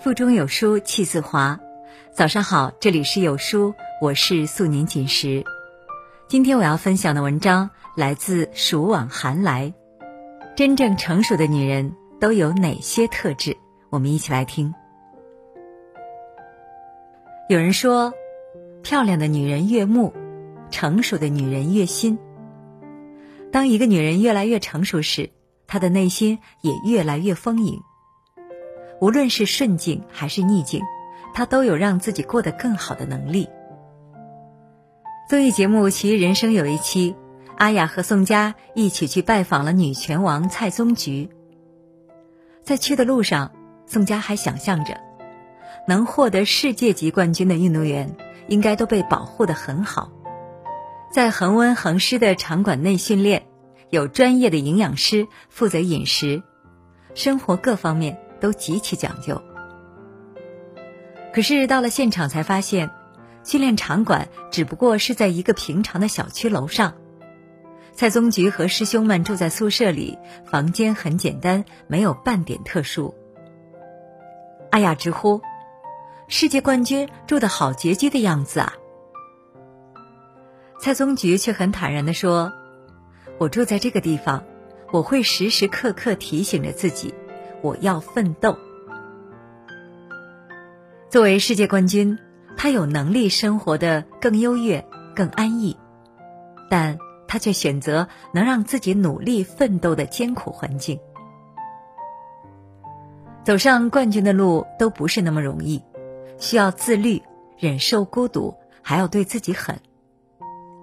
腹中有书气自华。早上好，这里是有书，我是素年锦时。今天我要分享的文章来自暑往寒来。真正成熟的女人都有哪些特质？我们一起来听。有人说，漂亮的女人悦目，成熟的女人悦心。当一个女人越来越成熟时，她的内心也越来越丰盈。无论是顺境还是逆境，她都有让自己过得更好的能力。综艺节目《奇遇人生》有一期，阿雅和宋佳一起去拜访了女拳王蔡宗菊。在去的路上，宋佳还想象着，能获得世界级冠军的运动员应该都被保护的很好，在恒温恒湿的场馆内训练，有专业的营养师负责饮食，生活各方面。都极其讲究，可是到了现场才发现，训练场馆只不过是在一个平常的小区楼上。蔡宗菊和师兄们住在宿舍里，房间很简单，没有半点特殊。阿雅直呼：“世界冠军住的好拮据的样子啊！”蔡宗菊却很坦然地说：“我住在这个地方，我会时时刻刻提醒着自己。”我要奋斗。作为世界冠军，他有能力生活的更优越、更安逸，但他却选择能让自己努力奋斗的艰苦环境。走上冠军的路都不是那么容易，需要自律、忍受孤独，还要对自己狠。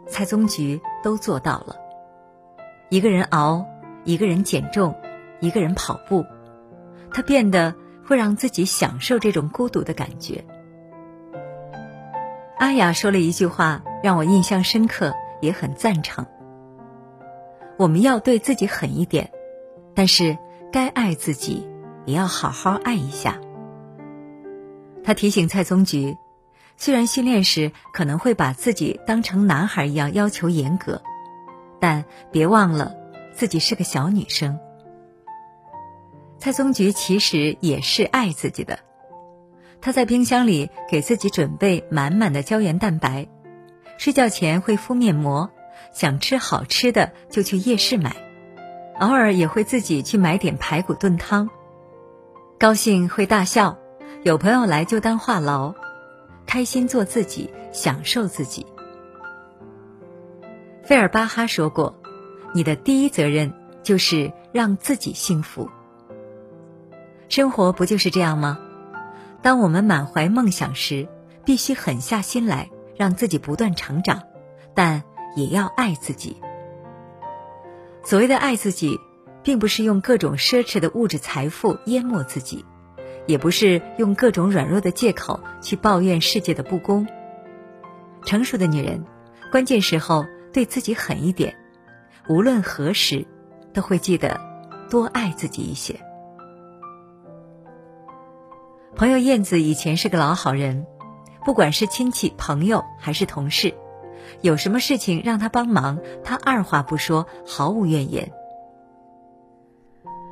蔡宗菊都做到了，一个人熬，一个人减重，一个人跑步。他变得会让自己享受这种孤独的感觉。阿雅说了一句话，让我印象深刻，也很赞成。我们要对自己狠一点，但是该爱自己，也要好好爱一下。他提醒蔡宗菊，虽然训练时可能会把自己当成男孩一样要求严格，但别忘了自己是个小女生。蔡宗菊其实也是爱自己的，她在冰箱里给自己准备满满的胶原蛋白，睡觉前会敷面膜，想吃好吃的就去夜市买，偶尔也会自己去买点排骨炖汤，高兴会大笑，有朋友来就当话痨，开心做自己，享受自己。费尔巴哈说过：“你的第一责任就是让自己幸福。”生活不就是这样吗？当我们满怀梦想时，必须狠下心来，让自己不断成长，但也要爱自己。所谓的爱自己，并不是用各种奢侈的物质财富淹没自己，也不是用各种软弱的借口去抱怨世界的不公。成熟的女人，关键时候对自己狠一点，无论何时，都会记得多爱自己一些。朋友燕子以前是个老好人，不管是亲戚、朋友还是同事，有什么事情让他帮忙，他二话不说，毫无怨言。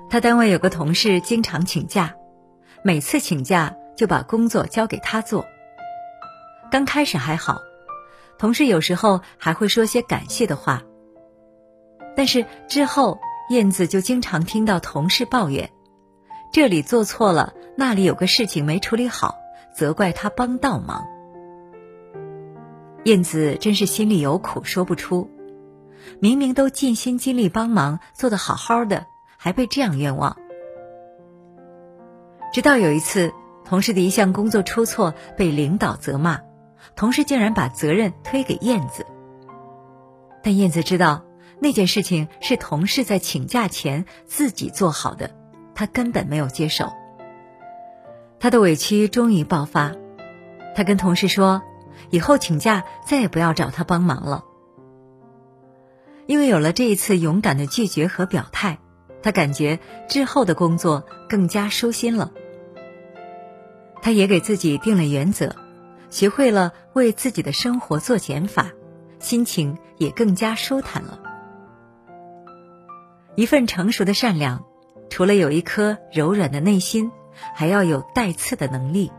他单位有个同事经常请假，每次请假就把工作交给他做。刚开始还好，同事有时候还会说些感谢的话，但是之后燕子就经常听到同事抱怨。这里做错了，那里有个事情没处理好，责怪他帮倒忙。燕子真是心里有苦说不出，明明都尽心尽力帮忙，做得好好的，还被这样冤枉。直到有一次，同事的一项工作出错，被领导责骂，同事竟然把责任推给燕子。但燕子知道，那件事情是同事在请假前自己做好的。他根本没有接手，他的委屈终于爆发。他跟同事说：“以后请假再也不要找他帮忙了。”因为有了这一次勇敢的拒绝和表态，他感觉之后的工作更加舒心了。他也给自己定了原则，学会了为自己的生活做减法，心情也更加舒坦了。一份成熟的善良。除了有一颗柔软的内心，还要有带刺的能力，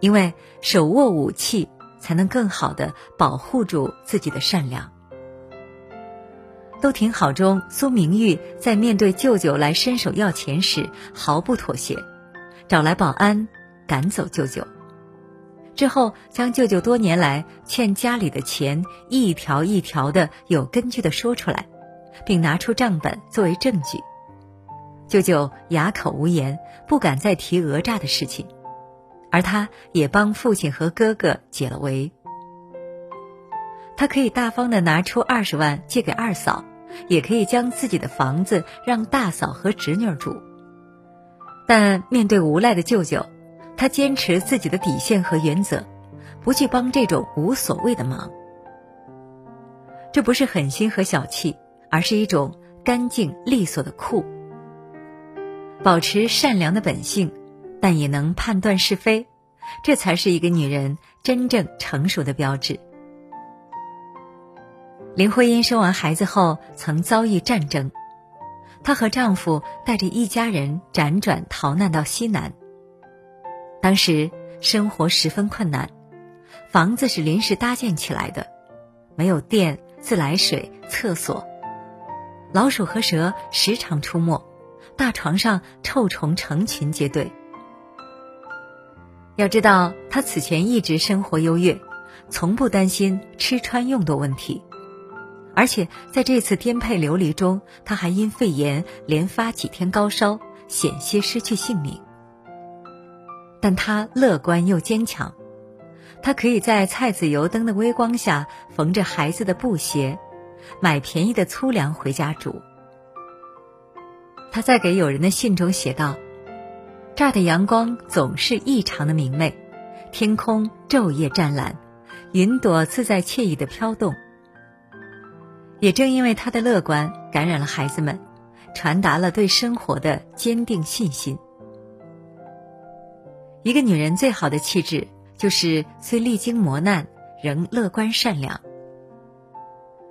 因为手握武器才能更好的保护住自己的善良。都挺好中，苏明玉在面对舅舅来伸手要钱时毫不妥协，找来保安赶走舅舅。之后，将舅舅多年来欠家里的钱一条一条的有根据的说出来，并拿出账本作为证据。舅舅哑口无言，不敢再提讹诈的事情，而他也帮父亲和哥哥解了围。他可以大方的拿出二十万借给二嫂，也可以将自己的房子让大嫂和侄女住。但面对无赖的舅舅，他坚持自己的底线和原则，不去帮这种无所谓的忙。这不是狠心和小气，而是一种干净利索的酷。保持善良的本性，但也能判断是非，这才是一个女人真正成熟的标志。林徽因生完孩子后，曾遭遇战争，她和丈夫带着一家人辗转逃难到西南。当时生活十分困难，房子是临时搭建起来的，没有电、自来水、厕所，老鼠和蛇时常出没，大床上臭虫成群结队。要知道，他此前一直生活优越，从不担心吃穿用度问题。而且在这次颠沛流离中，他还因肺炎连发几天高烧，险些失去性命。但他乐观又坚强，他可以在菜籽油灯的微光下缝着孩子的布鞋，买便宜的粗粮回家煮。他在给友人的信中写道：“这儿的阳光总是异常的明媚，天空昼夜湛蓝，云朵自在惬意的飘动。”也正因为他的乐观，感染了孩子们，传达了对生活的坚定信心。一个女人最好的气质，就是虽历经磨难，仍乐观善良，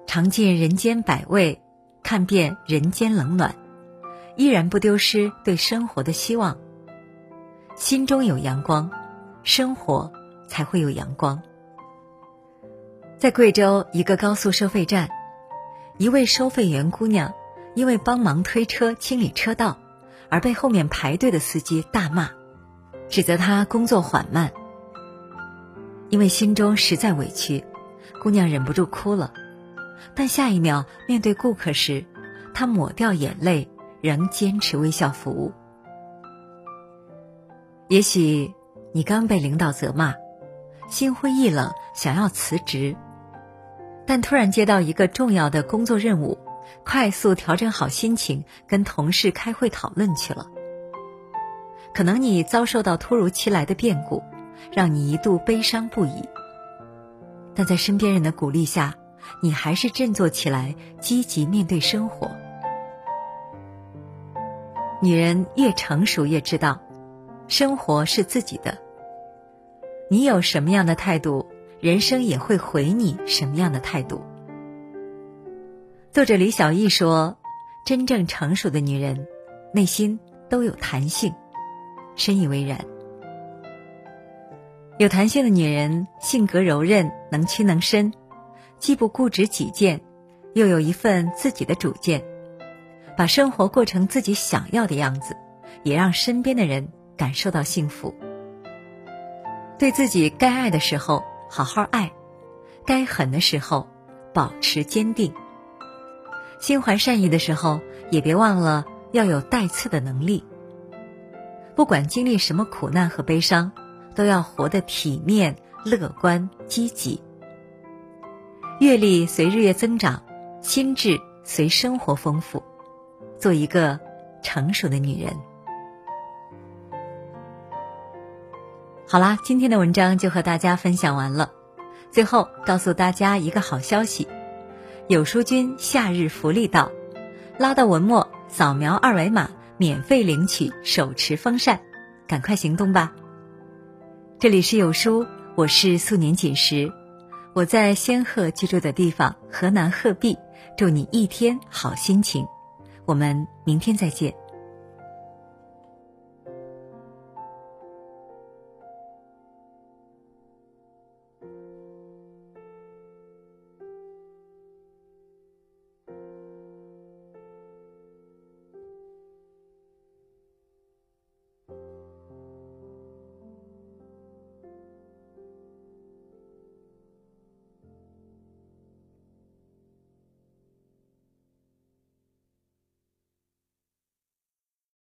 尝尽人间百味，看遍人间冷暖，依然不丢失对生活的希望。心中有阳光，生活才会有阳光。在贵州一个高速收费站。一位收费员姑娘，因为帮忙推车清理车道，而被后面排队的司机大骂，指责她工作缓慢。因为心中实在委屈，姑娘忍不住哭了。但下一秒面对顾客时，她抹掉眼泪，仍坚持微笑服务。也许你刚被领导责骂，心灰意冷，想要辞职。但突然接到一个重要的工作任务，快速调整好心情，跟同事开会讨论去了。可能你遭受到突如其来的变故，让你一度悲伤不已。但在身边人的鼓励下，你还是振作起来，积极面对生活。女人越成熟，越知道，生活是自己的。你有什么样的态度？人生也会回你什么样的态度？作者李小艺说：“真正成熟的女人，内心都有弹性。”深以为然。有弹性的女人，性格柔韧，能屈能伸，既不固执己见，又有一份自己的主见，把生活过成自己想要的样子，也让身边的人感受到幸福。对自己该爱的时候。好好爱，该狠的时候保持坚定。心怀善意的时候，也别忘了要有带刺的能力。不管经历什么苦难和悲伤，都要活得体面、乐观、积极。阅历随日月增长，心智随生活丰富，做一个成熟的女人。好啦，今天的文章就和大家分享完了。最后告诉大家一个好消息：有书君夏日福利到，拉到文末扫描二维码，免费领取手持风扇，赶快行动吧！这里是有书，我是素年锦时，我在仙鹤居住的地方河南鹤壁，祝你一天好心情。我们明天再见。